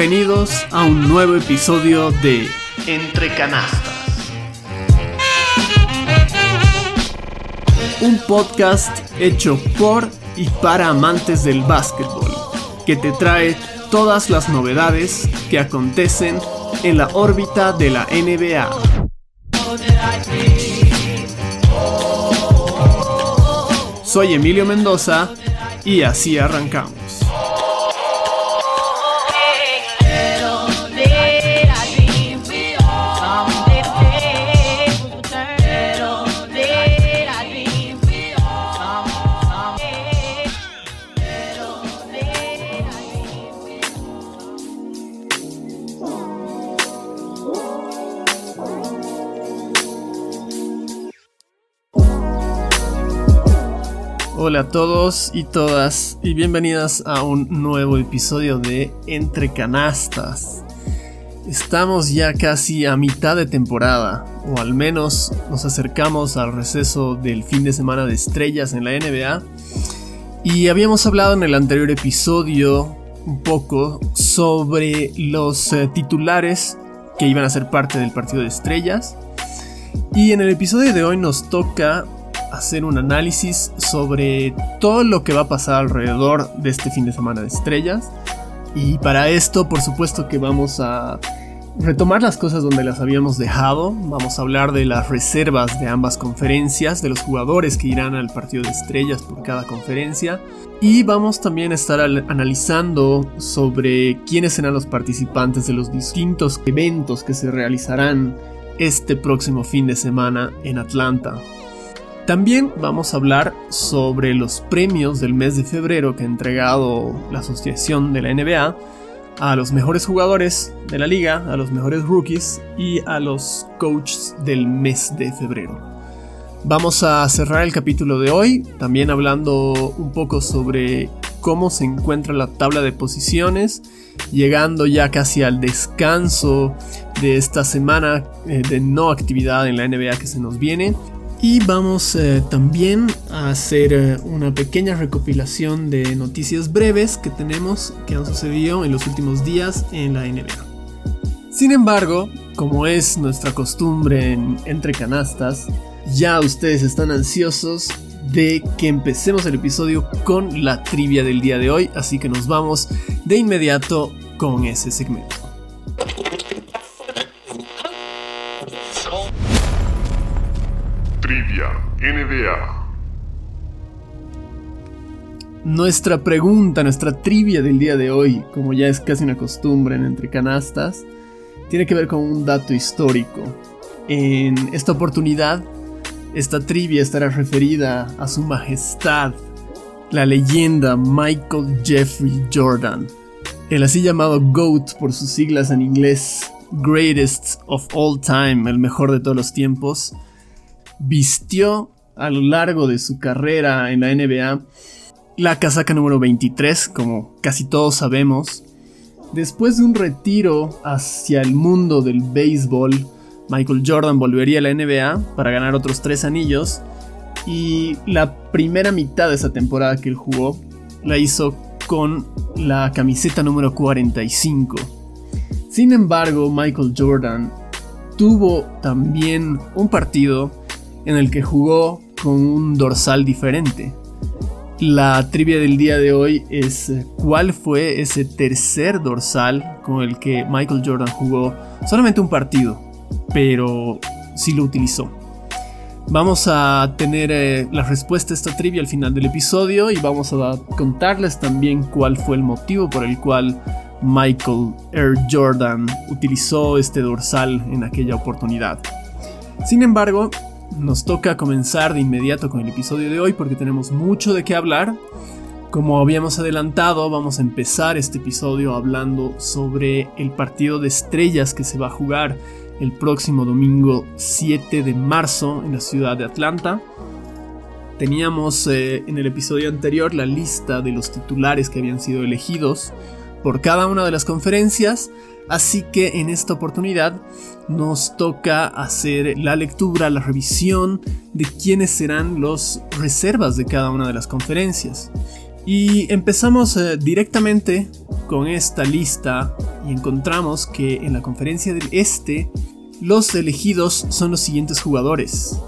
Bienvenidos a un nuevo episodio de Entre Canastas. Un podcast hecho por y para amantes del básquetbol, que te trae todas las novedades que acontecen en la órbita de la NBA. Soy Emilio Mendoza y así arrancamos. Hola a todos y todas y bienvenidas a un nuevo episodio de Entre Canastas. Estamos ya casi a mitad de temporada, o al menos nos acercamos al receso del fin de semana de estrellas en la NBA. Y habíamos hablado en el anterior episodio un poco sobre los eh, titulares que iban a ser parte del partido de estrellas. Y en el episodio de hoy nos toca hacer un análisis sobre todo lo que va a pasar alrededor de este fin de semana de estrellas. Y para esto, por supuesto que vamos a retomar las cosas donde las habíamos dejado. Vamos a hablar de las reservas de ambas conferencias, de los jugadores que irán al partido de estrellas por cada conferencia. Y vamos también a estar analizando sobre quiénes serán los participantes de los distintos eventos que se realizarán este próximo fin de semana en Atlanta. También vamos a hablar sobre los premios del mes de febrero que ha entregado la asociación de la NBA a los mejores jugadores de la liga, a los mejores rookies y a los coaches del mes de febrero. Vamos a cerrar el capítulo de hoy también hablando un poco sobre cómo se encuentra la tabla de posiciones, llegando ya casi al descanso de esta semana eh, de no actividad en la NBA que se nos viene y vamos eh, también a hacer eh, una pequeña recopilación de noticias breves que tenemos que han sucedido en los últimos días en la NBA. Sin embargo, como es nuestra costumbre en Entre Canastas, ya ustedes están ansiosos de que empecemos el episodio con la trivia del día de hoy, así que nos vamos de inmediato con ese segmento. Nuestra pregunta, nuestra trivia del día de hoy, como ya es casi una costumbre en Entre Canastas, tiene que ver con un dato histórico. En esta oportunidad, esta trivia estará referida a su majestad, la leyenda Michael Jeffrey Jordan, el así llamado GOAT por sus siglas en inglés, Greatest of All Time, el mejor de todos los tiempos, vistió a lo largo de su carrera en la NBA la casaca número 23, como casi todos sabemos. Después de un retiro hacia el mundo del béisbol, Michael Jordan volvería a la NBA para ganar otros tres anillos y la primera mitad de esa temporada que él jugó la hizo con la camiseta número 45. Sin embargo, Michael Jordan tuvo también un partido en el que jugó con un dorsal diferente. La trivia del día de hoy es eh, cuál fue ese tercer dorsal con el que Michael Jordan jugó solamente un partido, pero sí lo utilizó. Vamos a tener eh, la respuesta a esta trivia al final del episodio y vamos a contarles también cuál fue el motivo por el cual Michael Air Jordan utilizó este dorsal en aquella oportunidad. Sin embargo, nos toca comenzar de inmediato con el episodio de hoy porque tenemos mucho de qué hablar. Como habíamos adelantado, vamos a empezar este episodio hablando sobre el partido de estrellas que se va a jugar el próximo domingo 7 de marzo en la ciudad de Atlanta. Teníamos eh, en el episodio anterior la lista de los titulares que habían sido elegidos por cada una de las conferencias Así que en esta oportunidad nos toca hacer la lectura, la revisión de quiénes serán los reservas de cada una de las conferencias. Y empezamos eh, directamente con esta lista y encontramos que en la conferencia del Este los elegidos son los siguientes jugadores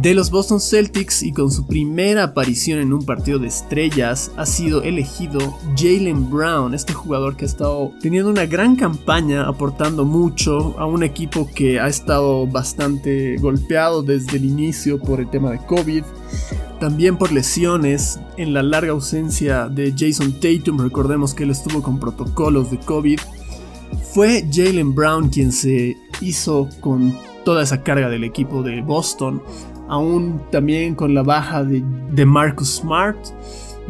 de los Boston Celtics y con su primera aparición en un partido de estrellas ha sido elegido Jalen Brown, este jugador que ha estado teniendo una gran campaña, aportando mucho a un equipo que ha estado bastante golpeado desde el inicio por el tema de COVID, también por lesiones, en la larga ausencia de Jason Tatum, recordemos que él estuvo con protocolos de COVID. Fue Jalen Brown quien se hizo con toda esa carga del equipo de Boston aún también con la baja de, Marcus Smart.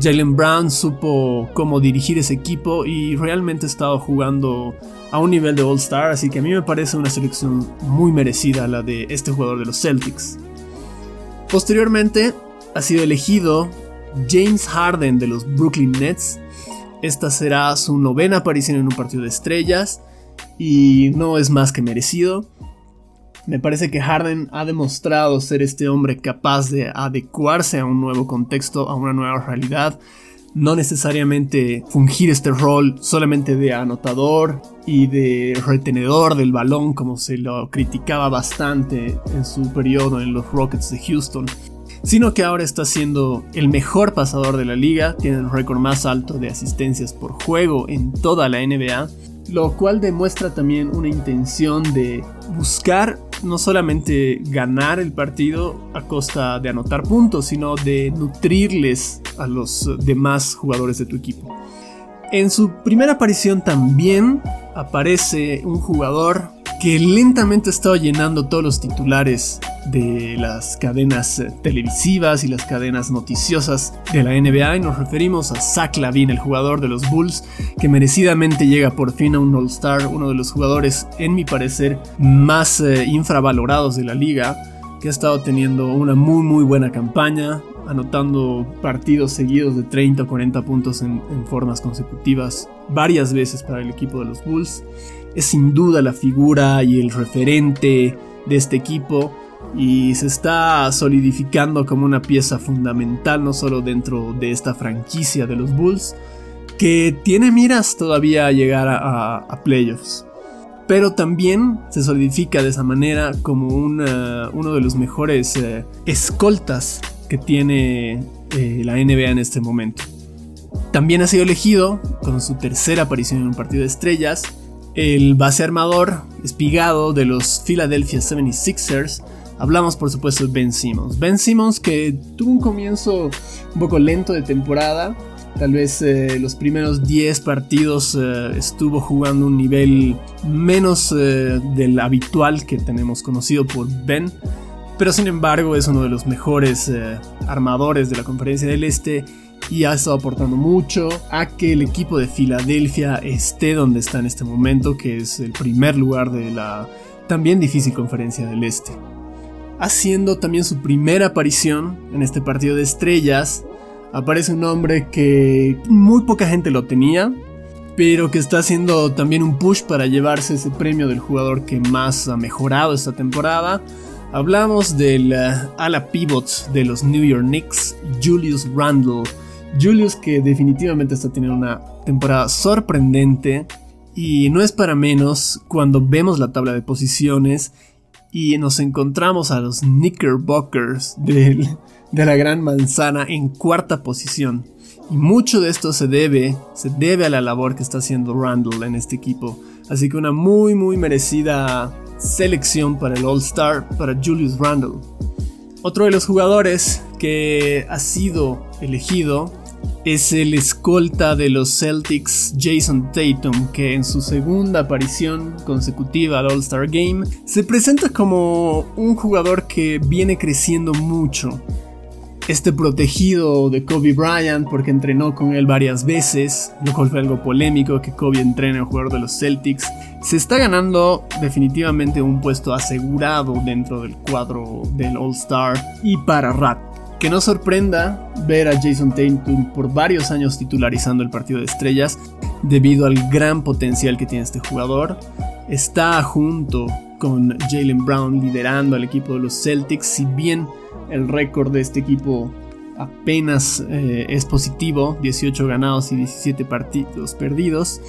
Jalen Brown supo cómo dirigir ese equipo y realmente ha estado jugando a un nivel de All-Star, así que a mí me parece una selección muy merecida la de este jugador de los Celtics. Posteriormente ha sido elegido James Harden de los Brooklyn Nets. Esta será su novena aparición en un partido de estrellas y no es más que merecido. Me parece que Harden ha demostrado ser este hombre capaz de adecuarse a un nuevo contexto, a una nueva realidad. No necesariamente fungir este rol solamente de anotador y de retenedor del balón como se lo criticaba bastante en su periodo en los Rockets de Houston sino que ahora está siendo el mejor pasador de la liga, tiene el récord más alto de asistencias por juego en toda la NBA, lo cual demuestra también una intención de buscar no solamente ganar el partido a costa de anotar puntos, sino de nutrirles a los demás jugadores de tu equipo. En su primera aparición también aparece un jugador que lentamente estaba llenando todos los titulares de las cadenas eh, televisivas y las cadenas noticiosas de la NBA y nos referimos a Zach Lavine, el jugador de los Bulls, que merecidamente llega por fin a un All-Star, uno de los jugadores, en mi parecer, más eh, infravalorados de la liga, que ha estado teniendo una muy muy buena campaña, anotando partidos seguidos de 30 o 40 puntos en formas consecutivas varias veces para el equipo de los Bulls es sin duda la figura y el referente de este equipo y se está solidificando como una pieza fundamental no solo dentro de esta franquicia de los Bulls, que tiene miras todavía a llegar a, playoffs. Pero también se solidifica de esa manera como uno de los mejores eh, escoltas que tiene eh, la NBA en este momento. También ha sido elegido con su tercera aparición en un partido de estrellas el base armador espigado de los Philadelphia 76ers. Hablamos por supuesto de Ben Simmons. Ben Simmons que tuvo un comienzo un poco lento de temporada. Tal vez eh, los primeros 10 partidos eh, estuvo jugando un nivel menos eh, del habitual que tenemos conocido por Ben. Pero sin embargo es uno de los mejores armadores de la conferencia del Este y ha estado aportando mucho a que el equipo de Filadelfia esté donde está en este momento, que es el primer lugar de la también difícil conferencia del Este. Haciendo también su primera aparición en este partido de estrellas, aparece un hombre que muy poca gente lo tenía, pero que está haciendo también un push para llevarse ese premio del jugador que más ha mejorado esta temporada. Hablamos del uh, ala pivots de los New York Knicks, Julius Randle Julius que definitivamente está teniendo una temporada sorprendente y no es para menos cuando vemos la tabla de posiciones y nos encontramos a los Knickerbockers de, de la Gran Manzana en cuarta posición. Y mucho de esto se debe, se debe a la labor que está haciendo Randall en este equipo. Así que una muy muy merecida selección para el All Star, para Julius Randall. Otro de los jugadores que ha sido elegido es el escolta de los Celtics Jason Tatum, que en su segunda aparición consecutiva al All-Star Game se presenta como un jugador que viene creciendo mucho. Este protegido de Kobe Bryant porque entrenó con él varias veces, lo cual fue algo polémico que Kobe entrene al jugador de los Celtics, se está ganando definitivamente un puesto asegurado dentro del cuadro del All-Star y para Rat que no sorprenda ver a Jason Tatum por varios años titularizando el partido de estrellas debido al gran potencial que tiene este jugador. Está junto con Jalen Brown liderando al equipo de los Celtics, si bien el récord de este equipo apenas eh, es positivo, 18 ganados y 17 partidos perdidos.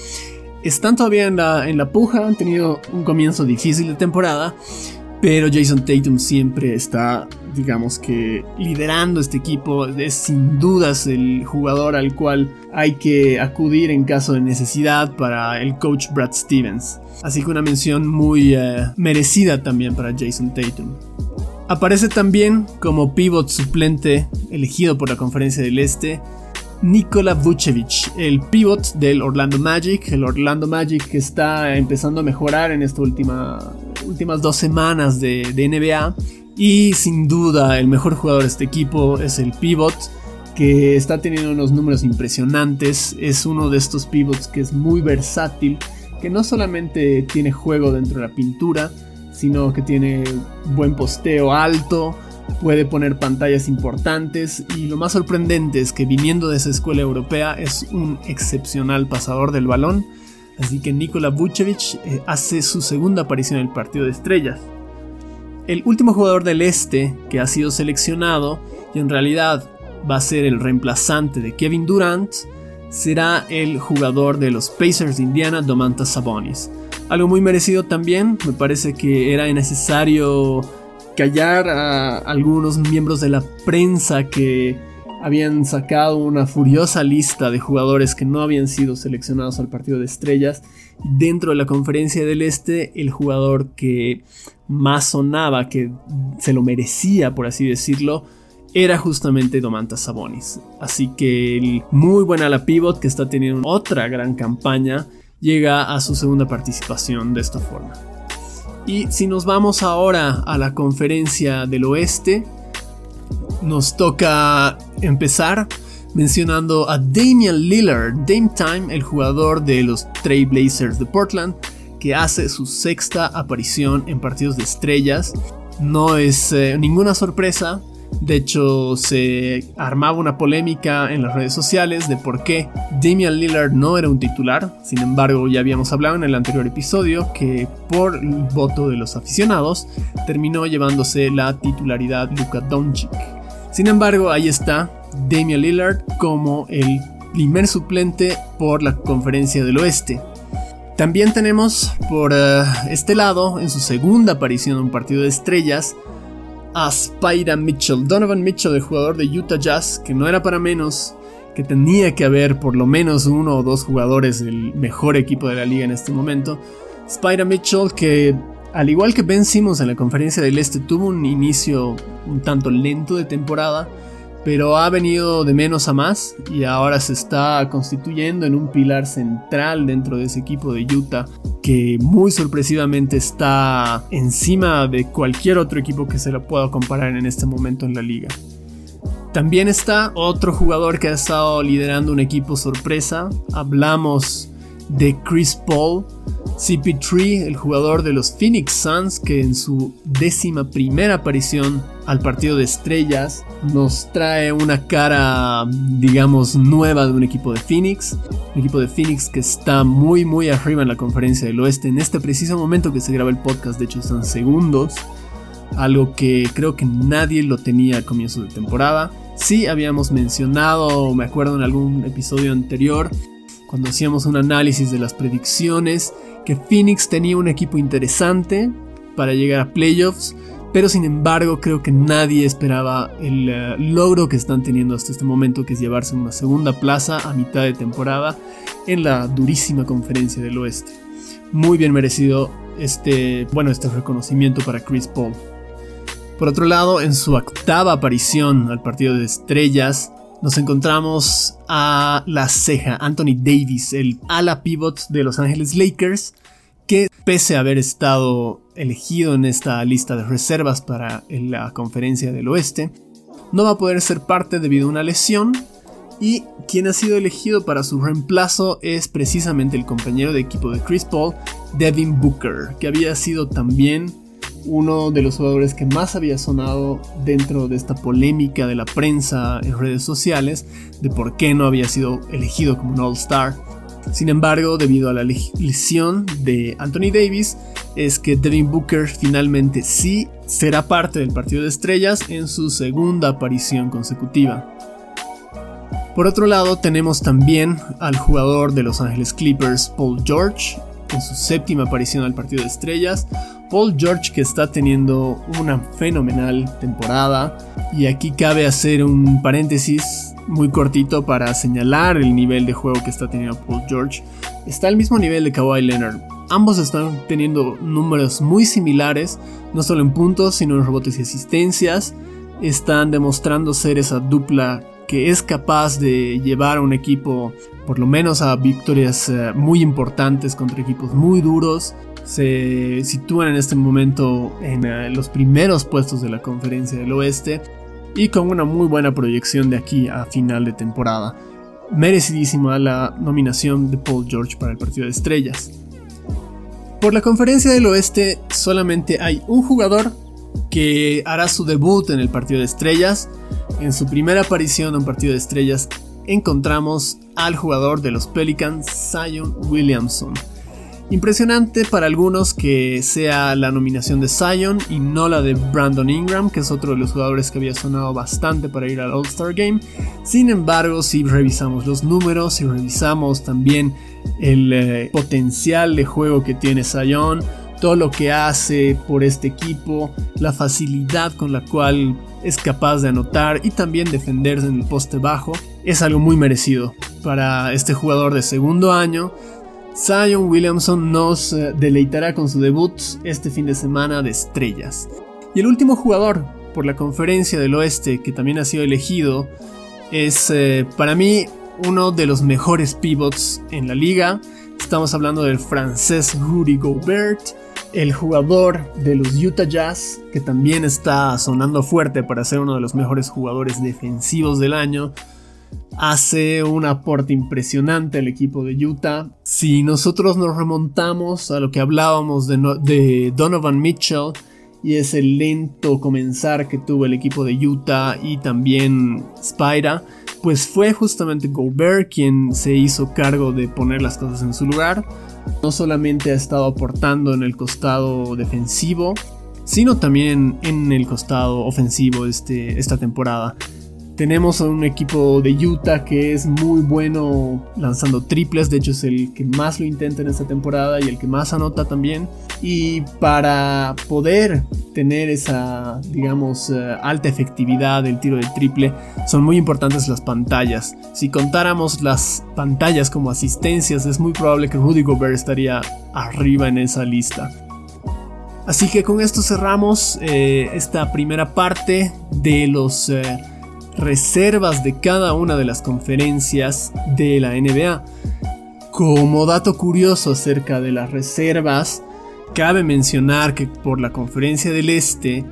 Están todavía en la, en la puja, han tenido un comienzo difícil de temporada, pero Jason Tatum siempre está, digamos que, liderando este equipo. Es sin dudas el jugador al cual hay que acudir en caso de necesidad para el coach Brad Stevens. Así que una mención muy eh, merecida también para Jason Tatum. Aparece también como pivot suplente elegido por la Conferencia del Este Nikola Vucevic, el pivot del Orlando Magic, el Orlando Magic que está empezando a mejorar en estas últimas dos semanas de, NBA y sin duda el mejor jugador de este equipo es el pivot que está teniendo unos números impresionantes, es uno de estos pivots que es muy versátil, que no solamente tiene juego dentro de la pintura, sino que tiene buen posteo alto, puede poner pantallas importantes. Y lo más sorprendente es que viniendo de esa escuela europea es un excepcional pasador del balón. Así que Nikola Vucevic eh, hace su segunda aparición en el partido de estrellas. El último jugador del este que ha sido seleccionado y en realidad va a ser el reemplazante de Kevin Durant será el jugador de los Pacers de Indiana, Domantas Sabonis. Algo muy merecido también, me parece que era necesario callar a algunos miembros de la prensa que habían sacado una furiosa lista de jugadores que no habían sido seleccionados al partido de estrellas. Dentro de la conferencia del Este, el jugador que más sonaba, que se lo merecía, por así decirlo, era justamente Domantas Sabonis. Así que el muy buen ala pivot que está teniendo otra gran campaña llega a su segunda participación de esta forma. Y si nos vamos ahora a la conferencia del oeste, nos toca empezar mencionando a Damian Lillard, Dame Time, el jugador de los Trail Blazers de Portland, que hace su sexta aparición en partidos de estrellas. No es eh, ninguna sorpresa, de hecho, se armaba una polémica en las redes sociales de por qué Damian Lillard no era un titular. Sin embargo, ya habíamos hablado en el anterior episodio que por el voto de los aficionados terminó llevándose la titularidad Luka Doncic. Sin embargo, ahí está Damian Lillard como el primer suplente por la conferencia del oeste. También tenemos por eh, este lado, en su segunda aparición en un partido de estrellas, a Spida Mitchell, Donovan Mitchell, el jugador de Utah Jazz, que no era para menos, que tenía que haber por lo menos uno o dos jugadores del mejor equipo de la liga en este momento. Spida Mitchell, que al igual que Ben Simmons en la conferencia del Este, tuvo un inicio un tanto lento de temporada, pero ha venido de menos a más y ahora se está constituyendo en un pilar central dentro de ese equipo de Utah que muy sorpresivamente está encima de cualquier otro equipo que se lo pueda comparar en este momento en la liga. También está otro jugador que ha estado liderando un equipo sorpresa. Hablamos de Chris Paul, CP3, el jugador de los Phoenix Suns, que en su décima primera aparición al partido de estrellas nos trae una cara, digamos, nueva de un equipo de Phoenix. Un equipo de Phoenix que está muy, muy arriba en la conferencia del oeste. En este preciso momento que se graba el podcast, de hecho, están segundos. Algo que creo que nadie lo tenía al comienzo de temporada. Sí, habíamos mencionado, me acuerdo en algún episodio anterior, cuando hacíamos un análisis de las predicciones, que Phoenix tenía un equipo interesante para llegar a playoffs, pero sin embargo creo que nadie esperaba el eh, logro que están teniendo hasta este momento, que es llevarse una segunda plaza a mitad de temporada en la durísima conferencia del oeste. Muy bien merecido este, bueno, este reconocimiento para Chris Paul. Por otro lado, en su octava aparición al partido de estrellas, nos encontramos a la ceja, Anthony Davis, el ala pivot de Los Angeles Lakers, que pese a haber estado elegido en esta lista de reservas para la conferencia del oeste, no va a poder ser parte debido a una lesión. Y quien ha sido elegido para su reemplazo es precisamente el compañero de equipo de Chris Paul, Devin Booker, que había sido también uno de los jugadores que más había sonado dentro de esta polémica de la prensa en redes sociales de por qué no había sido elegido como un All-Star. Sin embargo, debido a la lesión de Anthony Davis, es que Devin Booker finalmente sí será parte del partido de estrellas en su segunda aparición consecutiva. Por otro lado, tenemos también al jugador de Los Ángeles Clippers, Paul George, en su séptima aparición al partido de estrellas. Paul George que está teniendo una fenomenal temporada. Y aquí cabe hacer un paréntesis muy cortito para señalar el nivel de juego que está teniendo Paul George. Está al mismo nivel de Kawhi Leonard. Ambos están teniendo números muy similares, no solo en puntos, sino en rebotes y asistencias. Están demostrando ser esa dupla que es capaz de llevar a un equipo por lo menos a victorias eh, muy importantes contra equipos muy duros. Se sitúan en este momento en eh, los primeros puestos de la conferencia del oeste y con una muy buena proyección de aquí a final de temporada. Merecidísima la nominación de Paul George para el partido de estrellas. Por la conferencia del oeste solamente hay un jugador que hará su debut en el partido de estrellas. En su primera aparición en un partido de estrellas encontramos al jugador de los Pelicans, Zion Williamson. Impresionante para algunos que sea la nominación de Zion y no la de Brandon Ingram, que es otro de los jugadores que había sonado bastante para ir al All-Star Game. Sin embargo, si revisamos los números, si revisamos también el eh, potencial de juego que tiene Zion, todo lo que hace por este equipo, la facilidad con la cual es capaz de anotar y también defenderse en el poste bajo, es algo muy merecido para este jugador de segundo año. Zion Williamson nos eh, deleitará con su debut este fin de semana de estrellas. Y el último jugador por la conferencia del oeste que también ha sido elegido es eh, para mí uno de los mejores pivots en la liga. Estamos hablando del francés Rudy Gobert, el jugador de los Utah Jazz, que también está sonando fuerte para ser uno de los mejores jugadores defensivos del año, hace un aporte impresionante al equipo de Utah. Si nosotros nos remontamos a lo que hablábamos de, Donovan Mitchell y ese lento comenzar que tuvo el equipo de Utah y también Spira, pues fue justamente Gobert quien se hizo cargo de poner las cosas en su lugar. No solamente ha estado aportando en el costado defensivo, sino también en el costado ofensivo este, esta temporada. Tenemos a un equipo de Utah que es muy bueno lanzando triples, de hecho es el que más lo intenta en esta temporada y el que más anota también. Y para poder tener esa, digamos, eh, alta efectividad del tiro del triple, son muy importantes las pantallas. Si contáramos las pantallas como asistencias, es muy probable que Rudy Gobert estaría arriba en esa lista. Así que con esto cerramos eh, esta primera parte de los... Eh, reservas de cada una de las conferencias de la NBA. Como dato curioso acerca de las reservas, cabe mencionar que por la conferencia del Este,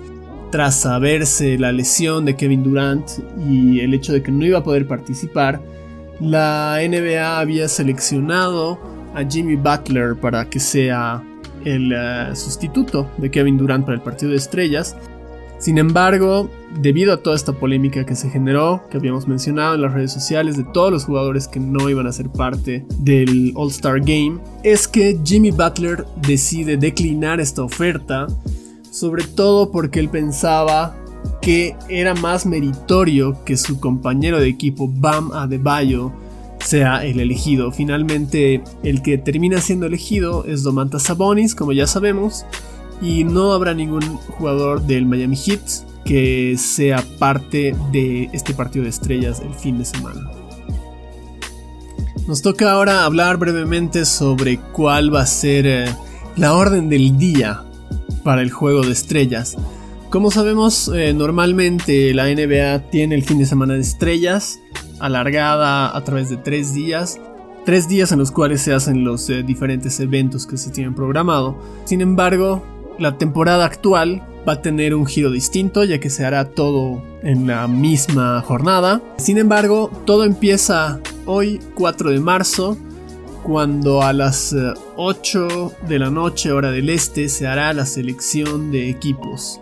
tras saberse la lesión de Kevin Durant y el hecho de que no iba a poder participar, la NBA había seleccionado a Jimmy Butler para que sea el eh, sustituto de Kevin Durant para el partido de estrellas sin embargo, debido a toda esta polémica que se generó, que habíamos mencionado en las redes sociales de todos los jugadores que no iban a ser parte del All-Star Game, es que Jimmy Butler decide declinar esta oferta, sobre todo porque él pensaba que era más meritorio que su compañero de equipo Bam Adebayo sea el elegido. Finalmente, el que termina siendo elegido es Domantas Sabonis, como ya sabemos, y no habrá ningún jugador del Miami Heat que sea parte de este partido de estrellas el fin de semana. Nos toca ahora hablar brevemente sobre cuál va a ser eh, la orden del día para el juego de estrellas. Como sabemos, eh, normalmente la NBA tiene el fin de semana de estrellas, alargada a través de tres días, tres días en los cuales se hacen los eh, diferentes eventos que se tienen programado. Sin embargo, la temporada actual va a tener un giro distinto ya que se hará todo en la misma jornada. Sin embargo, todo empieza hoy 4 de marzo cuando a las 8 eh, de la noche hora del este se hará la selección de equipos.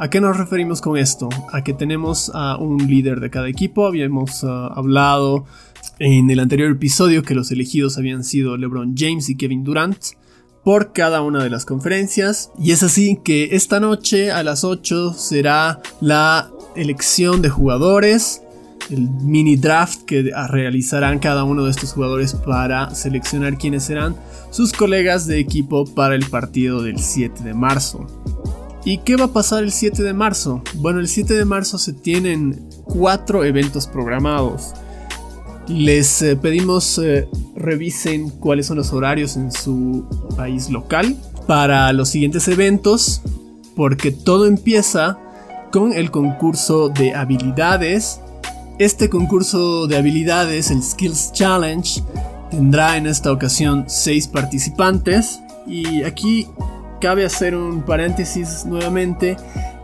¿A qué nos referimos con esto? A que tenemos a un líder de cada equipo. Habíamos eh, hablado en el anterior episodio que los elegidos habían sido LeBron James y Kevin Durant por cada una de las conferencias. Y es así que esta noche a las 8 será la elección de jugadores. el mini draft que realizarán cada uno de estos jugadores para seleccionar quiénes serán sus colegas de equipo para el partido del 7 de marzo. ¿Y qué va a pasar el 7 de marzo? Bueno, el 7 de marzo se tienen cuatro eventos programados. Les eh, pedimos eh, revisen cuáles son los horarios en su país local para los siguientes eventos, porque todo empieza con el concurso de habilidades. Este concurso de habilidades, el Skills Challenge, tendrá en esta ocasión seis participantes y aquí cabe hacer un paréntesis nuevamente,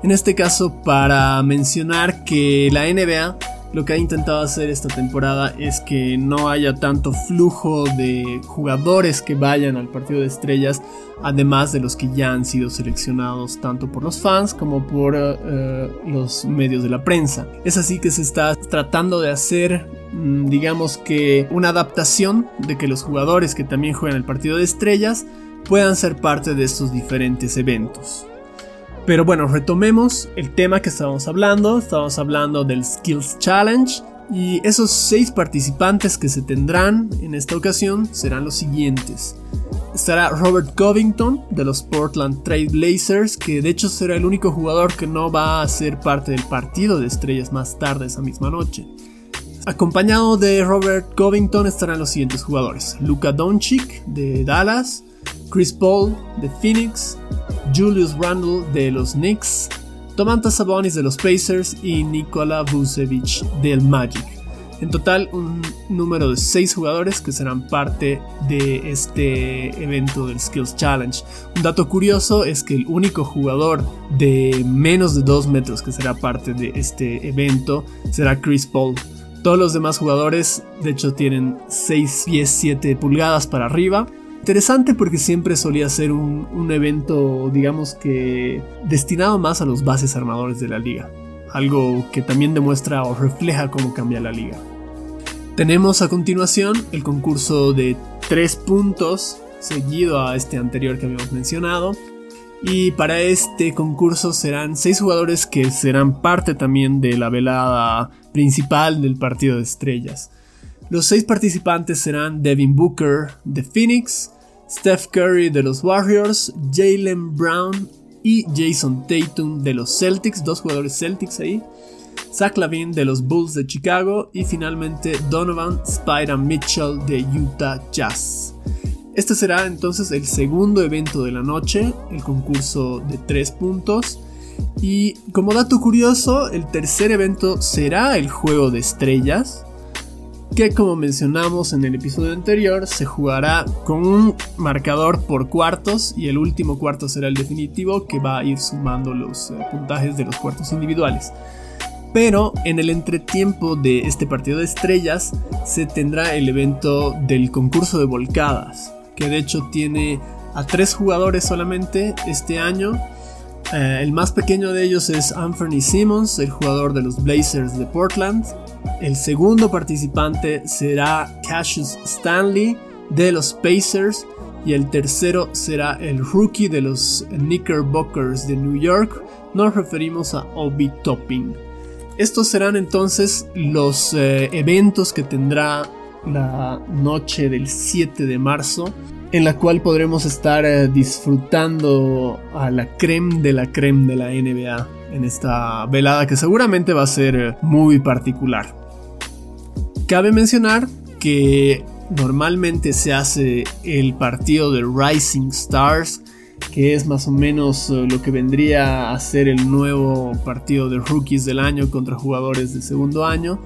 en este caso para mencionar que la NBA lo que ha intentado hacer esta temporada es que no haya tanto flujo de jugadores que vayan al partido de estrellas, además de los que ya han sido seleccionados tanto por los fans como por eh, los medios de la prensa. Es así que se está tratando de hacer mm, digamos que una adaptación de que los jugadores que también juegan el partido de estrellas puedan ser parte de estos diferentes eventos. Pero bueno, retomemos el tema que estábamos hablando. Estábamos hablando del Skills Challenge. Y esos seis participantes que se tendrán en esta ocasión serán los siguientes. Estará Robert Covington de los Portland Trail Blazers, que de hecho será el único jugador que no va a ser parte del partido de estrellas más tarde esa misma noche. Acompañado de Robert Covington estarán los siguientes jugadores: Luka Doncic de Dallas, Chris Paul de Phoenix, Julius Randle de los Knicks, Tomantas Sabonis de los Pacers y Nikola Vucevic del Magic. En total, un número de 6 jugadores que serán parte de este evento del Skills Challenge. Un dato curioso es que el único jugador de menos de 2 metros que será parte de este evento será Chris Paul. Todos los demás jugadores, de hecho, tienen 6 pies 7 pulgadas para arriba interesante porque siempre solía ser un, evento, digamos que, destinado más a los bases armadores de la liga. Algo que también demuestra o refleja cómo cambia la liga. Tenemos a continuación el concurso de 3 puntos, seguido a este anterior que habíamos mencionado. Y para este concurso serán 6 jugadores que serán parte también de la velada principal del partido de estrellas. Los 6 participantes serán Devin Booker de Phoenix, Steph Curry de los Warriors, Jalen Brown y Jason Tatum de los Celtics, dos jugadores Celtics ahí. Zach Lavin de los Bulls de Chicago y finalmente Donovan Spider Mitchell de Utah Jazz. Este será entonces el segundo evento de la noche, el concurso de tres puntos. Y como dato curioso, el tercer evento será el juego de estrellas, que como mencionamos en el episodio anterior se jugará con un marcador por cuartos y el último cuarto será el definitivo que va a ir sumando los eh, puntajes de los cuartos individuales. Pero en el entretiempo de este partido de estrellas se tendrá el evento del concurso de volcadas, que de hecho tiene a tres jugadores solamente este año. Eh, el más pequeño de ellos es Anthony Simmons, el jugador de los Blazers de Portland, el segundo participante será Cassius Stanley de los Pacers y el tercero será el rookie de los Knickerbockers de New York. Nos referimos a Obi Topping. Estos serán entonces los eh, eventos que tendrá la noche del 7 de marzo, en la cual podremos estar eh, disfrutando a la creme de la creme de la NBA en esta velada que seguramente va a ser muy particular. Cabe mencionar que normalmente se hace el partido de Rising Stars, que es más o menos eh, lo que vendría a ser el nuevo partido de rookies del año contra jugadores de segundo año,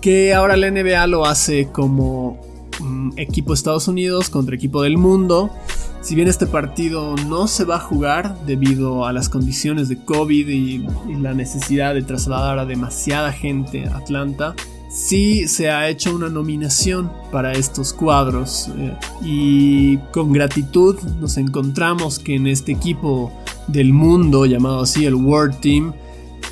que ahora la NBA lo hace como mm, equipo Estados Unidos contra equipo del mundo. Si bien este partido no se va a jugar debido a las condiciones de COVID y la necesidad de trasladar a demasiada gente a Atlanta, sí se ha hecho una nominación para estos cuadros eh, y con gratitud nos encontramos que en este equipo del mundo llamado así el World Team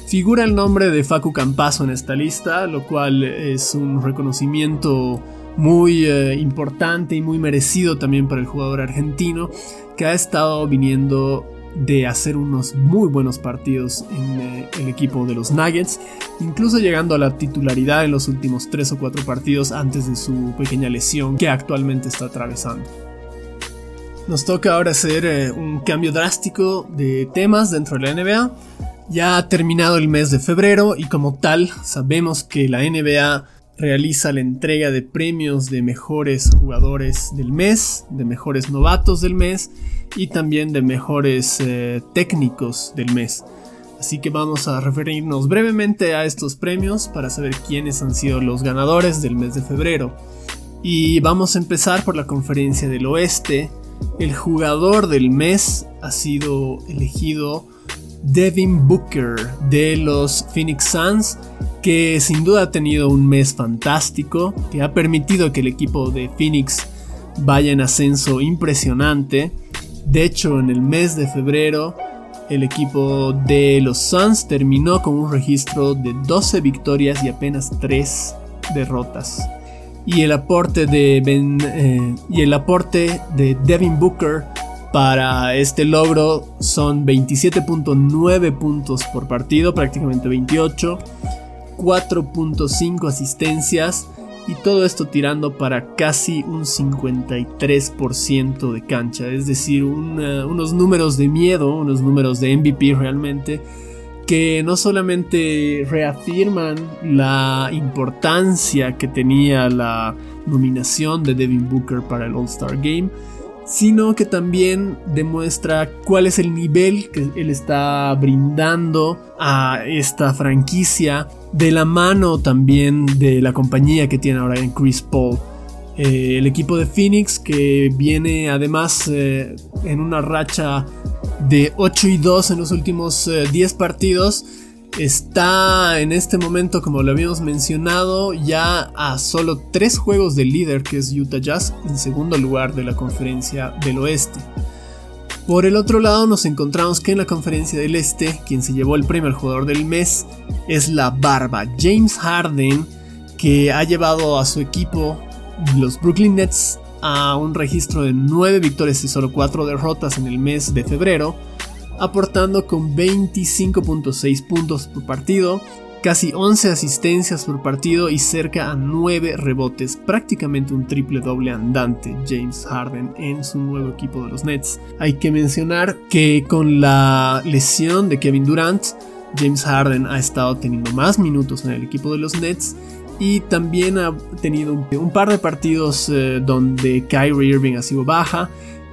figura el nombre de Facu Campazo en esta lista, lo cual es un reconocimiento muy eh, importante y muy merecido también para el jugador argentino que ha estado viniendo de hacer unos muy buenos partidos en eh, el equipo de los Nuggets, incluso llegando a la titularidad en los últimos 3 o 4 partidos antes de su pequeña lesión que actualmente está atravesando. Nos toca ahora hacer eh, un cambio drástico de temas dentro de la NBA. Ya ha terminado el mes de febrero y como tal sabemos que la NBA realiza la entrega de premios de mejores jugadores del mes, de mejores novatos del mes y también de mejores eh, técnicos del mes. Así que vamos a referirnos brevemente a estos premios para saber quiénes han sido los ganadores del mes de febrero. Y vamos a empezar por la conferencia del oeste. El jugador del mes ha sido elegido Devin Booker de los Phoenix Suns que sin duda ha tenido un mes fantástico, que ha permitido que el equipo de Phoenix vaya en ascenso impresionante. De hecho, en el mes de febrero, el equipo de los Suns terminó con un registro de 12 victorias y apenas 3 derrotas. Y el aporte de, eh, y el aporte de Devin Booker para este logro son 27.9 puntos por partido, prácticamente 28 4.5 asistencias y todo esto tirando para casi un 53% de cancha, es decir, unos números de miedo, unos números de MVP realmente, que no solamente reafirman la importancia que tenía la nominación de Devin Booker para el All-Star Game, sino que también demuestra cuál es el nivel que él está brindando a esta franquicia de la mano también de la compañía que tiene ahora en Chris Paul. Eh, el equipo de Phoenix que viene además eh, en una racha de 8 y 2 en los últimos 10 eh, partidos está en este momento, como lo habíamos mencionado, ya a solo 3 juegos del líder que es Utah Jazz en segundo lugar de la conferencia del oeste. Por el otro lado nos encontramos que en la conferencia del este, quien se llevó el premio al jugador del mes es la barba James Harden, que ha llevado a su equipo, los Brooklyn Nets, a un registro de 9 victorias y solo 4 derrotas en el mes de febrero, aportando con 25.6 puntos por partido, casi 11 asistencias por partido y cerca a 9 rebotes, prácticamente un triple doble andante James Harden en su nuevo equipo de los Nets. Hay que mencionar que con la lesión de Kevin Durant, James Harden ha estado teniendo más minutos en el equipo de los Nets y también ha tenido un, par de partidos eh, donde Kyrie Irving ha sido baja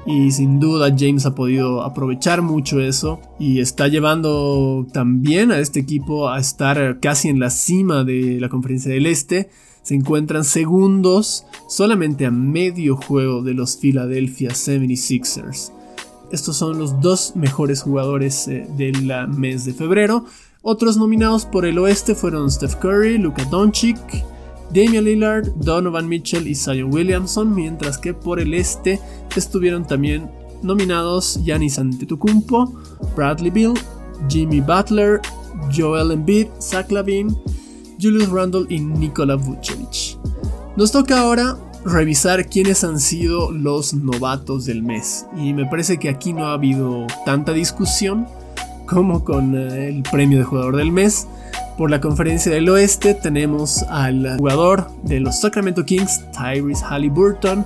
y sin duda James ha podido aprovechar mucho eso y está llevando también a este equipo a estar casi en la cima de la conferencia del Este. Se encuentran segundos solamente a medio juego de los Philadelphia 76ers. Estos son los dos mejores jugadores eh, del mes de febrero. Otros nominados por el oeste fueron Steph Curry, Luka Doncic, Damian Lillard, Donovan Mitchell y Zion Williamson, mientras que por el este estuvieron también nominados Giannis Antetokounmpo, Bradley Bill, Jimmy Butler, Joel Embiid, Zach Lavine, Julius Randle y Nikola Vucevic. Nos toca ahora revisar quiénes han sido los novatos del mes y me parece que aquí no ha habido tanta discusión como con eh, el premio de jugador del mes. Por la conferencia del oeste tenemos al jugador de los Sacramento Kings, Tyrese Halliburton,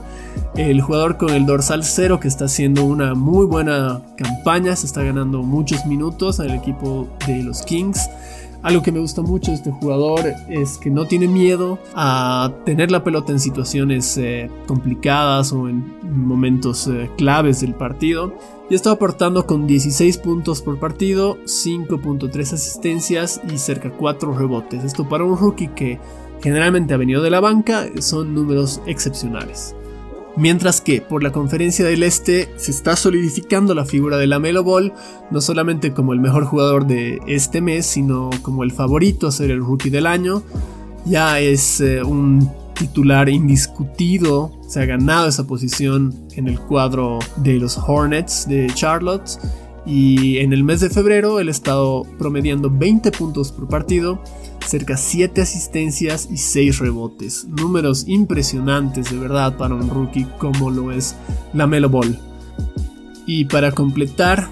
el jugador con el dorsal cero que está haciendo una muy buena campaña, se está ganando muchos minutos en el equipo de los Kings. Algo que me gusta mucho de este jugador es que no tiene miedo a tener la pelota en situaciones eh, complicadas o en momentos eh, claves del partido. Y está aportando con 16 puntos por partido, 5.3 asistencias y cerca 4 rebotes. Esto para un rookie que generalmente ha venido de la banca son números excepcionales. Mientras que por la conferencia del Este se está solidificando la figura de la Melo Ball, no solamente como el mejor jugador de este mes, sino como el favorito a ser el rookie del año. Ya es eh, un titular indiscutido, se ha ganado esa posición en el cuadro de los Hornets de Charlotte. Y en el mes de febrero él ha estado promediando 20 puntos por partido cerca 7 asistencias y 6 rebotes. Números impresionantes de verdad para un rookie como lo es la Melo Ball. Y para completar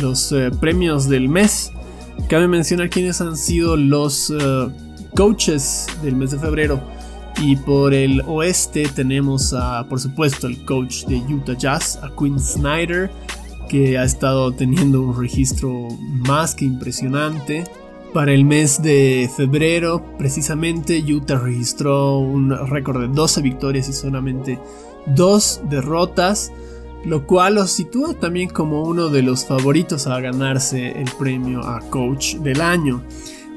los eh, premios del mes. Cabe mencionar quiénes han sido los eh, coaches del mes de febrero. Y por el oeste tenemos a, por supuesto, el coach de Utah Jazz, a Quinn Snyder, que ha estado teniendo un registro más que impresionante. Para el mes de febrero, precisamente, Utah registró un récord de 12 victorias y solamente 2 derrotas, lo cual lo sitúa también como uno de los favoritos a ganarse el premio a Coach del Año.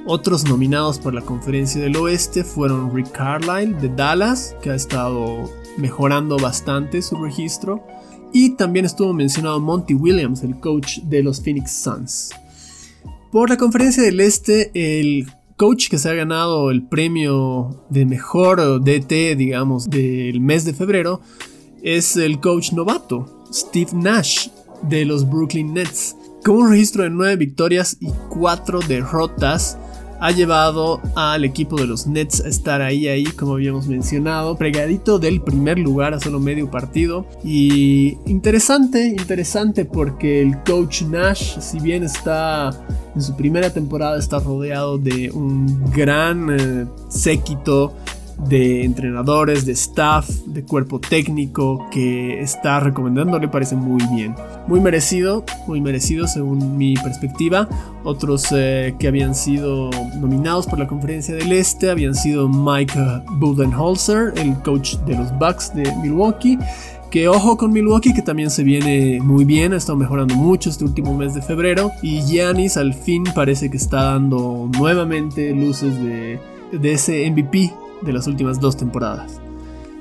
Otros nominados por la Conferencia del Oeste fueron Rick Carlisle de Dallas, que ha estado mejorando bastante su registro, y también estuvo mencionado Monty Williams, el coach de los Phoenix Suns. Por la Conferencia del Este, el coach que se ha ganado el premio de mejor DT, digamos, del mes de febrero, es el coach novato, Steve Nash, de los Brooklyn Nets. Con un registro de 9 victorias y 4 derrotas, ha llevado al equipo de los Nets a estar ahí, ahí, como habíamos mencionado, pregadito del primer lugar a solo medio partido. Y interesante, interesante porque el coach Nash, si bien está en su primera temporada, está rodeado de un gran eh, séquito de entrenadores, de staff, de cuerpo técnico que está recomendando le parece muy bien. Muy merecido, muy merecido según mi perspectiva. Otros eh, que habían sido nominados por la conferencia del Este habían sido Mike Budenholzer, el coach de los Bucks de Milwaukee. Que ojo con Milwaukee, que también se viene muy bien, ha estado mejorando mucho este último mes de febrero. Y Giannis al fin parece que está dando nuevamente luces de, de ese MVP de las últimas dos temporadas.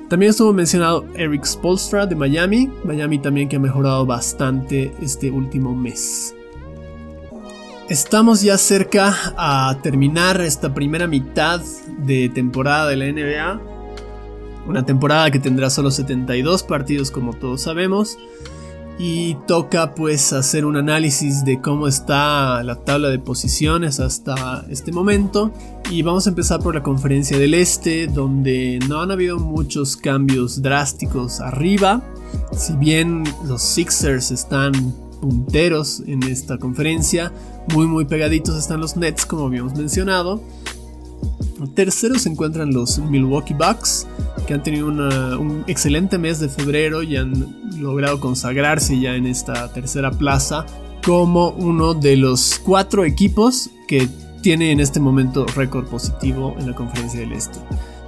También estuvo mencionado Eric Spolstra de Miami, Miami también que ha mejorado bastante este último mes. Estamos ya cerca a terminar esta primera mitad de temporada de la NBA. Una temporada que tendrá solo 72 partidos como todos sabemos y toca pues hacer un análisis de cómo está la tabla de posiciones hasta este momento. Y vamos a empezar por la conferencia del este donde no han habido muchos cambios drásticos arriba. Si bien los Sixers están punteros en esta conferencia muy muy pegaditos están los Nets como habíamos mencionado Terceros se encuentran los Milwaukee Bucks, que han tenido un excelente mes de febrero y han logrado consagrarse ya en esta tercera plaza como uno de los cuatro equipos que tiene en este momento récord positivo en la conferencia del Este.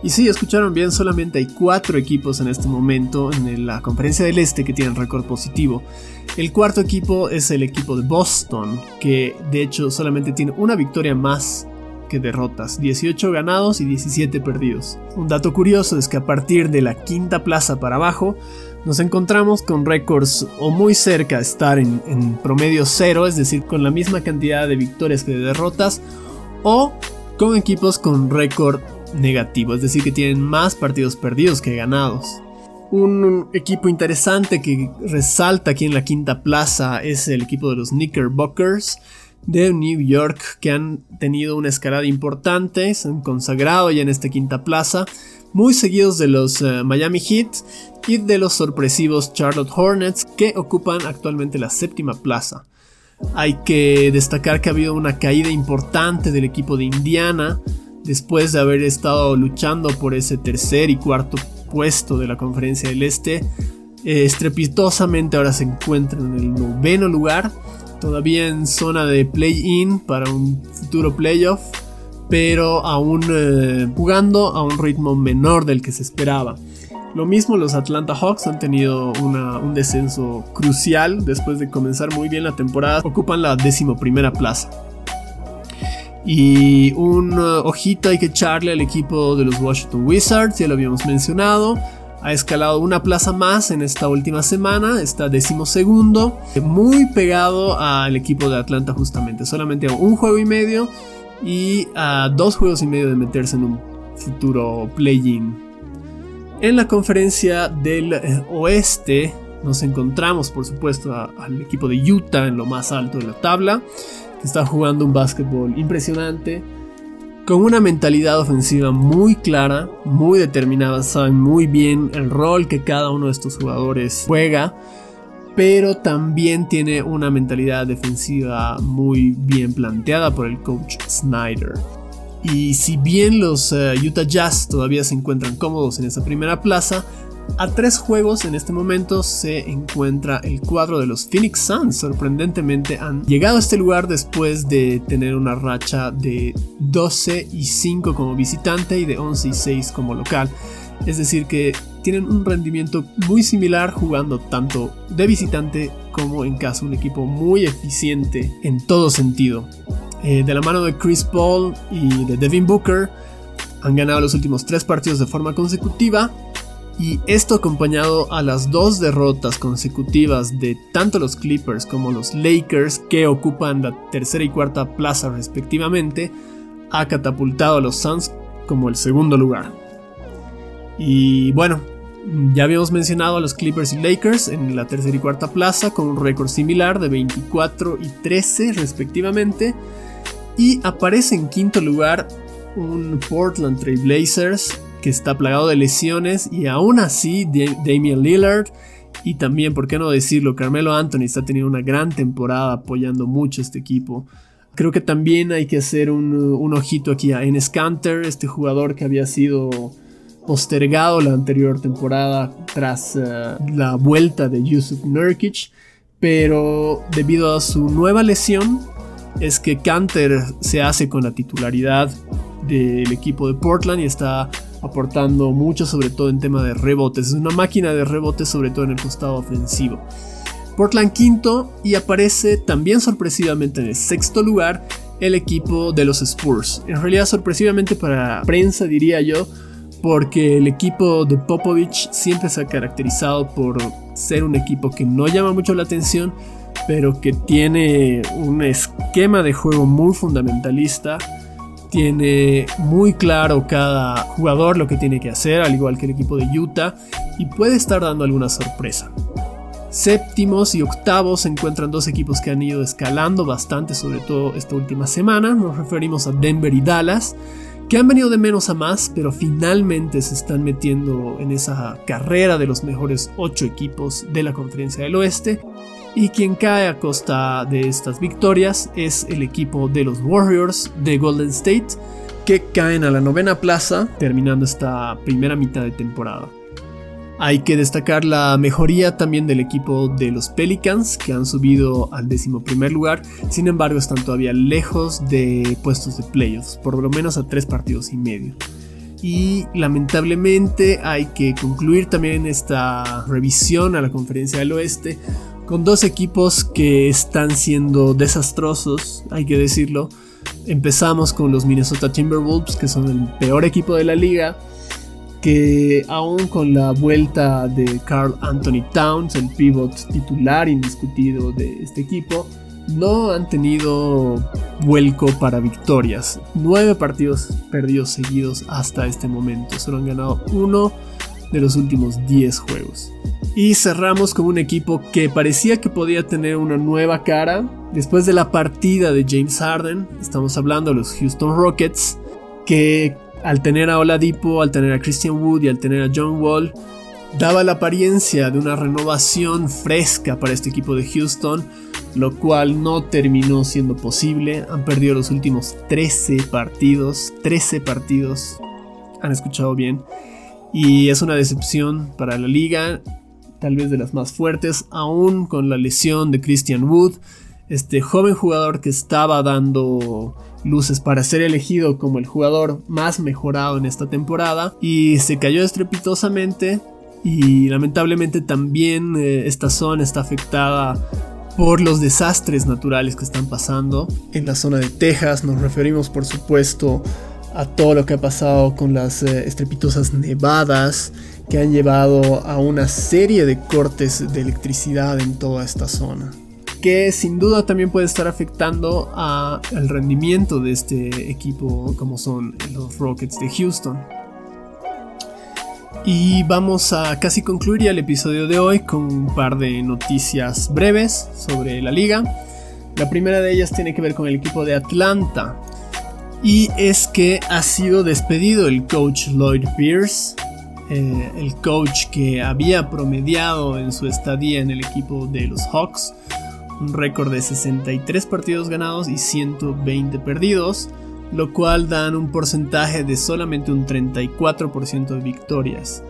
Y sí, escucharon bien, solamente hay cuatro equipos en este momento en la conferencia del Este que tienen récord positivo. El cuarto equipo es el equipo de Boston, que de hecho solamente tiene una victoria más derrotas, 18 ganados y 17 perdidos. Un dato curioso es que a partir de la quinta plaza para abajo, nos encontramos con récords o muy cerca de estar en, en, promedio cero, es decir, con la misma cantidad de victorias que de derrotas, o con equipos con récord negativo, es decir, que tienen más partidos perdidos que ganados. Un equipo interesante que resalta aquí en la quinta plaza es el equipo de los Knickerbockers, de New York que han tenido una escalada importante, se han consagrado ya en esta quinta plaza, muy seguidos de los eh, Miami Heat y de los sorpresivos Charlotte Hornets que ocupan actualmente la séptima plaza. Hay que destacar que ha habido una caída importante del equipo de Indiana después de haber estado luchando por ese tercer y cuarto puesto de la conferencia del Este. Eh, estrepitosamente ahora se encuentran en el noveno lugar todavía en zona de play-in para un futuro playoff, pero aún eh, jugando a un ritmo menor del que se esperaba. Lo mismo los Atlanta Hawks han tenido un descenso crucial después de comenzar muy bien la temporada, ocupan la decimoprimera plaza. Y un eh, ojito hay que echarle al equipo de los Washington Wizards, ya lo habíamos mencionado ha escalado una plaza más en esta última semana, está decimosegundo, muy pegado al equipo de Atlanta justamente, solamente a un juego y medio y a dos juegos y medio de meterse en un futuro play-in. En la conferencia del eh, oeste nos encontramos por supuesto al equipo de Utah en lo más alto de la tabla, que está jugando un básquetbol impresionante con una mentalidad ofensiva muy clara, muy determinada, saben muy bien el rol que cada uno de estos jugadores juega. pero también tiene una mentalidad defensiva muy bien planteada por el coach Snyder. Y si bien los eh, Utah Jazz todavía se encuentran cómodos en esa primera plaza, a tres juegos en este momento se encuentra el cuadro de los Phoenix Suns. Sorprendentemente han llegado a este lugar después de tener una racha de 12 y 5 como visitante y de 11 y 6 como local. Es decir que tienen un rendimiento muy similar jugando tanto de visitante como en casa, un equipo muy eficiente en todo sentido. Eh, de la mano de Chris Paul y de Devin Booker, han ganado los últimos tres partidos de forma consecutiva. Y esto acompañado a las dos derrotas consecutivas de tanto los Clippers como los Lakers, que ocupan la tercera y cuarta plaza respectivamente, ha catapultado a los Suns como el segundo lugar. Y bueno, ya habíamos mencionado a los Clippers y Lakers en la tercera y cuarta plaza con un récord similar de 24 y 13 respectivamente. Y aparece en quinto lugar un Portland Trail Blazers que está plagado de lesiones y aún así Damian Lillard y también, por qué no decirlo, Carmelo Anthony está teniendo una gran temporada apoyando mucho este equipo. Creo que también hay que hacer un, ojito aquí a Enes Kanter, este jugador que había sido postergado la anterior temporada tras eh, la vuelta de Yusuf Nurkic, pero debido a su nueva lesión es que Canter se hace con la titularidad del equipo de Portland y está aportando mucho sobre todo en tema de rebotes. Es una máquina de rebotes sobre todo en el costado ofensivo. Portland quinto y aparece también sorpresivamente en el sexto lugar el equipo de los Spurs. En realidad sorpresivamente para prensa diría yo, porque el equipo de Popovich siempre se ha caracterizado por ser un equipo que no llama mucho la atención, pero que tiene un esquema de juego muy fundamentalista, tiene muy claro cada jugador lo que tiene que hacer, al igual que el equipo de Utah, y puede estar dando alguna sorpresa. Séptimos y octavos se encuentran dos equipos que han ido escalando bastante, sobre todo esta última semana. Nos referimos a Denver y Dallas que han venido de menos a más, pero finalmente se están metiendo en esa carrera de los mejores 8 equipos de la Conferencia del Oeste. Y quien cae a costa de estas victorias es el equipo de los Warriors de Golden State, que caen a la novena plaza terminando esta primera mitad de temporada. Hay que destacar la mejoría también del equipo de los Pelicans, que han subido al décimo primer lugar, sin embargo están todavía lejos de puestos de playoffs, por lo menos a tres partidos y medio. Y lamentablemente hay que concluir también esta revisión a la conferencia del oeste con dos equipos que están siendo desastrosos, hay que decirlo. Empezamos con los Minnesota Timberwolves, que son el peor equipo de la liga que aún con la vuelta de Carl Anthony Towns, el pivot titular indiscutido de este equipo, no han tenido vuelco para victorias. Nueve partidos perdidos seguidos hasta este momento. Solo han ganado uno de los últimos 10 juegos. Y cerramos con un equipo que parecía que podía tener una nueva cara. Después de la partida de James Harden, estamos hablando de los Houston Rockets, que al tener a Oladipo, al tener a Christian Wood y al tener a John Wall, daba la apariencia de una renovación fresca para este equipo de Houston, lo cual no terminó siendo posible. Han perdido los últimos 13 partidos, 13 partidos, han escuchado bien, y es una decepción para la liga, tal vez de las más fuertes, aún con la lesión de Christian Wood, este joven jugador que estaba dando luces para ser elegido como el jugador más mejorado en esta temporada y se cayó estrepitosamente y lamentablemente también eh, esta zona está afectada por los desastres naturales que están pasando en la zona de Texas. Nos referimos por supuesto a todo lo que ha pasado con las eh, estrepitosas nevadas que han llevado a una serie de cortes de electricidad en toda esta zona que sin duda también puede estar afectando al rendimiento de este equipo como son los Rockets de Houston. Y vamos a casi concluir ya el episodio de hoy con un par de noticias breves sobre la liga. La primera de ellas tiene que ver con el equipo de Atlanta. Y es que ha sido despedido el coach Lloyd Pierce. El coach que había promediado en su estadía en el equipo de los Hawks un récord de 63 partidos ganados y 120 perdidos, lo cual dan un porcentaje de solamente un 34% de victorias.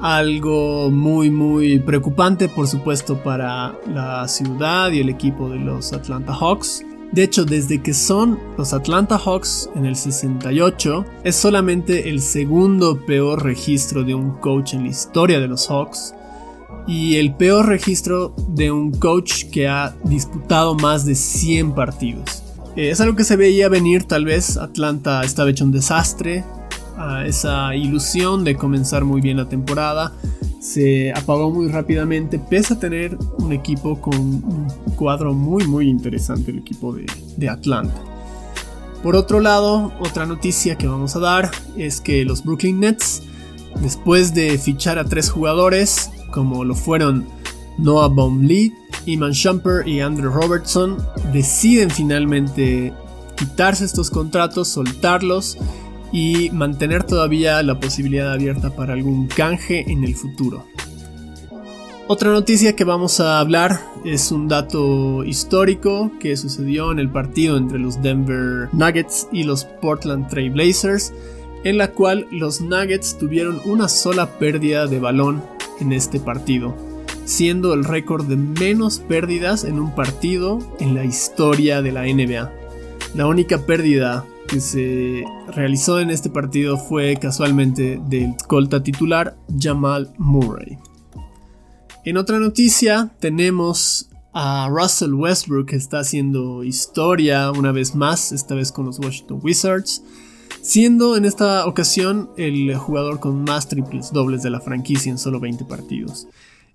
Algo muy muy preocupante por supuesto para la ciudad y el equipo de los Atlanta Hawks. De hecho, desde que son los Atlanta Hawks en el 68, es solamente el segundo peor registro de un coach en la historia de los Hawks y el peor registro de un coach que ha disputado más de 100 partidos. Eh, es algo que se veía venir tal vez, Atlanta estaba hecho un desastre, esa ilusión de comenzar muy bien la temporada se apagó muy rápidamente, pese a tener un equipo con un cuadro muy muy interesante, el equipo de, de Atlanta. Por otro lado, otra noticia que vamos a dar es que los Brooklyn Nets, después de fichar a tres jugadores, como lo fueron Noah Baumlee, Iman Shumper y Andrew Robertson, deciden finalmente quitarse estos contratos, soltarlos y mantener todavía la posibilidad abierta para algún canje en el futuro. Otra noticia que vamos a hablar es un dato histórico que sucedió en el partido entre los Denver Nuggets y los Portland Trail Blazers, en la cual los Nuggets tuvieron una sola pérdida de balón en este partido, siendo el récord de menos pérdidas en un partido en la historia de la NBA. La única pérdida que se realizó en este partido fue casualmente del colta titular Jamal Murray. En otra noticia tenemos a Russell Westbrook que está haciendo historia una vez más, esta vez con los Washington Wizards, siendo en esta ocasión el jugador con más triples dobles de la franquicia en solo 20 partidos.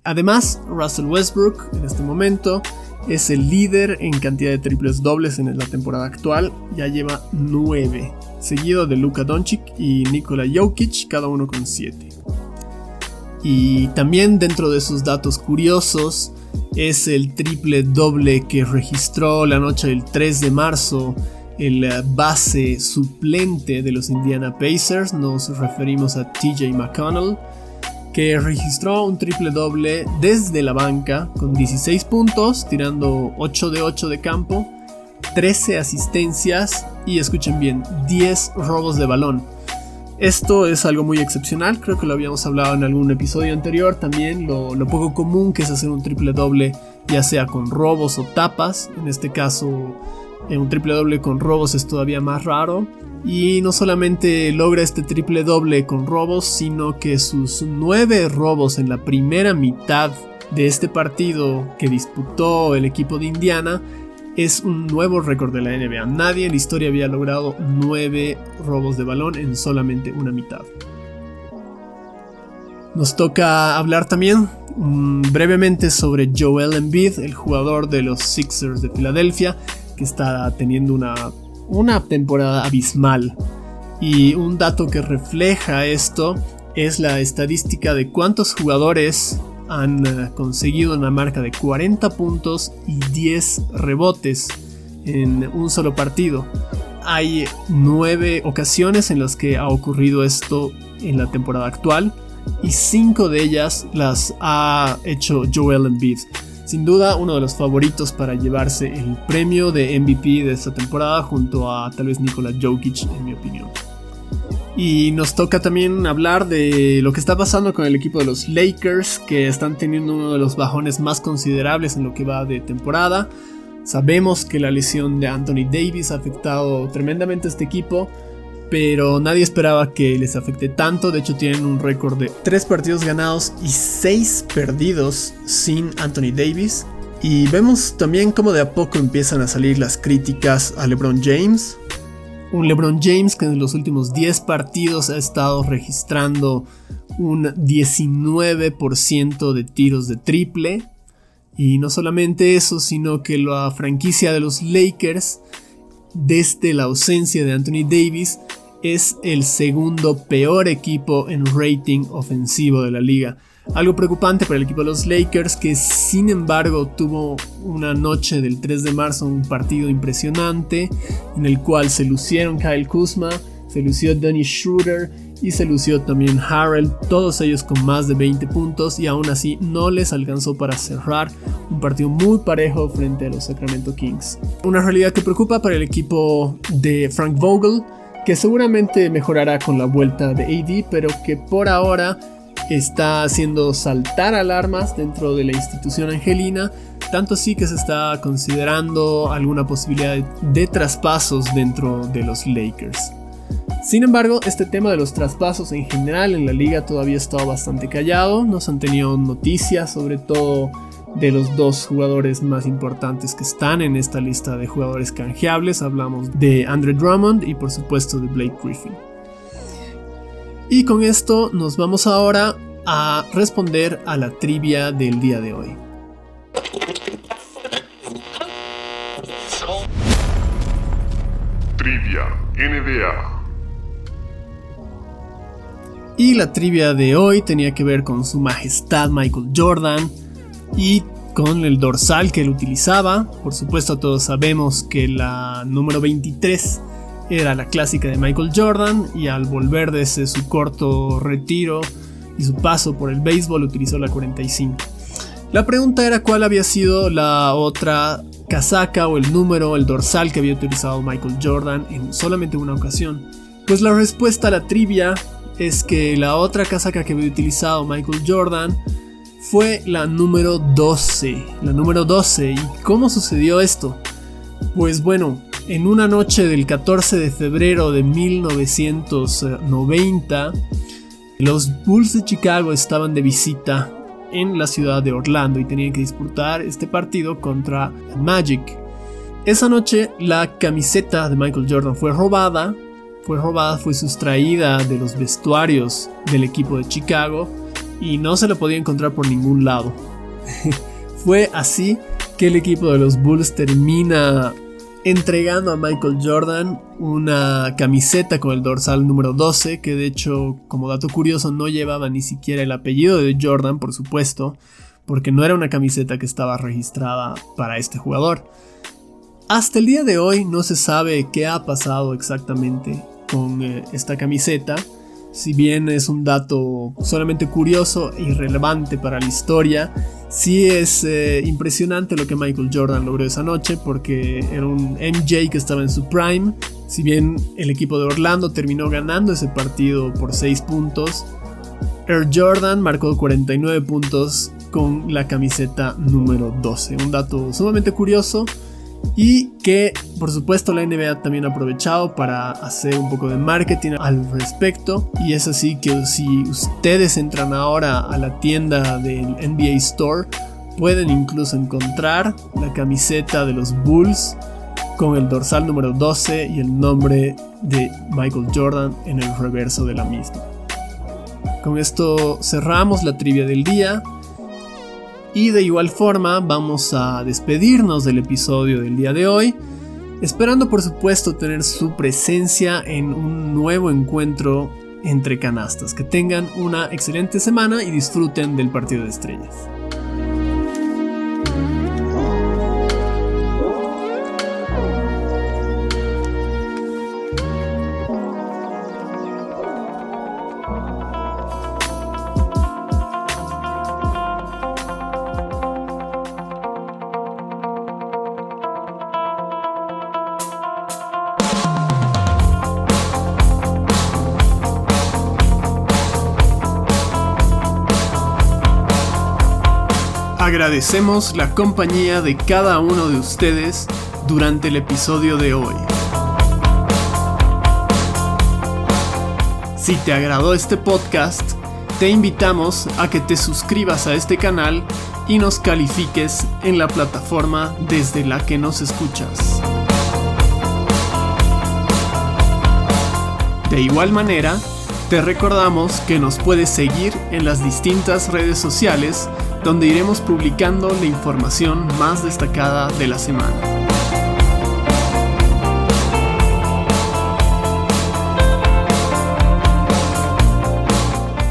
Además, Russell Westbrook en este momento es el líder en cantidad de triples dobles en la temporada actual, ya lleva 9, seguido de Luka Doncic y Nikola Jokic, cada uno con 7. Y también dentro de sus datos curiosos es el triple doble que registró la noche del 3 de marzo el base suplente de los Indiana Pacers, nos referimos a TJ McConnell que registró un triple doble desde la banca con 16 puntos, tirando 8 de 8 de campo, 13 asistencias y escuchen bien, 10 robos de balón. Esto es algo muy excepcional, creo que lo habíamos hablado en algún episodio anterior también, lo, lo poco común que es hacer un triple doble ya sea con robos o tapas, en este caso en un triple doble con robos es todavía más raro. Y no solamente logra este triple doble con robos, sino que sus nueve robos en la primera mitad de este partido que disputó el equipo de Indiana es un nuevo récord de la NBA. Nadie en la historia había logrado nueve robos de balón en solamente una mitad. Nos toca hablar también mm, brevemente sobre Joel Embiid, el jugador de los Sixers de Filadelfia, que está teniendo una, una temporada abismal. Y un dato que refleja esto es la estadística de cuántos jugadores han eh, conseguido una marca de 40 puntos y 10 rebotes en un solo partido. Hay 9 ocasiones en las que ha ocurrido esto en la temporada actual y 5 de ellas las ha hecho Joel Embiid. Sin duda uno de los favoritos para llevarse el premio de MVP de esta temporada junto a tal vez Nikola Jokic en mi opinión. Y nos toca también hablar de lo que está pasando con el equipo de los Lakers, que están teniendo uno de los bajones más considerables en lo que va de temporada. Sabemos que la lesión de Anthony Davis ha afectado tremendamente a este equipo, pero nadie esperaba que les afecte tanto. De hecho, tienen un récord de 3 partidos ganados y 6 perdidos sin Anthony Davis. Y vemos también cómo de a poco empiezan a salir las críticas a LeBron James. Un LeBron James que en los últimos 10 partidos ha estado registrando un 19% de tiros de triple. Y no solamente eso, sino que la franquicia de los Lakers, desde la ausencia de Anthony Davis, es el segundo peor equipo en rating ofensivo de la liga. Algo preocupante para el equipo de los Lakers que sin embargo tuvo una noche del 3 de marzo un partido impresionante en el cual se lucieron Kyle Kuzma, se lució Danny Schroeder y se lució también Harrell, todos ellos con más de 20 puntos y aún así no les alcanzó para cerrar un partido muy parejo frente a los Sacramento Kings. Una realidad que preocupa para el equipo de Frank Vogel, que seguramente mejorará con la vuelta de AD, pero que por ahora está haciendo saltar alarmas dentro de la institución angelina, tanto así que se está considerando alguna posibilidad de, traspasos dentro de los Lakers. Sin embargo, este tema de los traspasos en general en la liga todavía ha estado bastante callado, no se han tenido noticias sobre todo de los dos jugadores más importantes que están en esta lista de jugadores canjeables, hablamos de Andre Drummond y por supuesto de Blake Griffin. Y con esto nos vamos ahora a responder a la trivia del día de hoy. Trivia NBA. Y la trivia de hoy tenía que ver con su majestad Michael Jordan y con el dorsal que él utilizaba. Por supuesto todos sabemos que la número 23 era la clásica de Michael Jordan y al volver desde su corto retiro y su paso por el béisbol utilizó la 45. La pregunta era cuál había sido la otra casaca o el número, el dorsal que había utilizado Michael Jordan en solamente una ocasión. Pues la respuesta a la trivia es que la otra casaca que había utilizado Michael Jordan fue la número 12. La número 12. ¿Y cómo sucedió esto? Pues bueno, en una noche del 14 de febrero de 1990, los Bulls de Chicago estaban de visita en la ciudad de Orlando y tenían que disputar este partido contra Magic. Esa noche la camiseta de Michael Jordan fue robada, fue robada, fue sustraída de los vestuarios del equipo de Chicago y no se la podía encontrar por ningún lado. fue así que el equipo de los Bulls termina entregando a Michael Jordan una camiseta con el dorsal número 12, que de hecho, como dato curioso, no llevaba ni siquiera el apellido de Jordan, por supuesto, porque no era una camiseta que estaba registrada para este jugador. Hasta el día de hoy no se sabe qué ha pasado exactamente con eh, esta camiseta. Si bien es un dato solamente curioso e irrelevante para la historia, sí es eh, impresionante lo que Michael Jordan logró esa noche porque era un MJ que estaba en su prime. Si bien el equipo de Orlando terminó ganando ese partido por 6 puntos, Air Jordan marcó 49 puntos con la camiseta número 12. Un dato sumamente curioso y que por supuesto la NBA también ha aprovechado para hacer un poco de marketing al respecto y es así que si ustedes entran ahora a la tienda del NBA Store pueden incluso encontrar la camiseta de los Bulls con el dorsal número 12 y el nombre de Michael Jordan en el reverso de la misma. Con esto cerramos la trivia del día. Y de igual forma vamos a despedirnos del episodio del día de hoy, esperando por supuesto tener su presencia en un nuevo encuentro entre canastas. Que tengan una excelente semana y disfruten del partido de estrellas. Agradecemos la compañía de cada uno de ustedes durante el episodio de hoy. Si te agradó este podcast, te invitamos a que te suscribas a este canal y nos califiques en la plataforma desde la que nos escuchas. De igual manera, te recordamos que nos puedes seguir en las distintas redes sociales donde iremos publicando la información más destacada de la semana.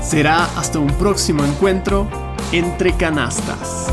Será hasta un próximo encuentro entre canastas.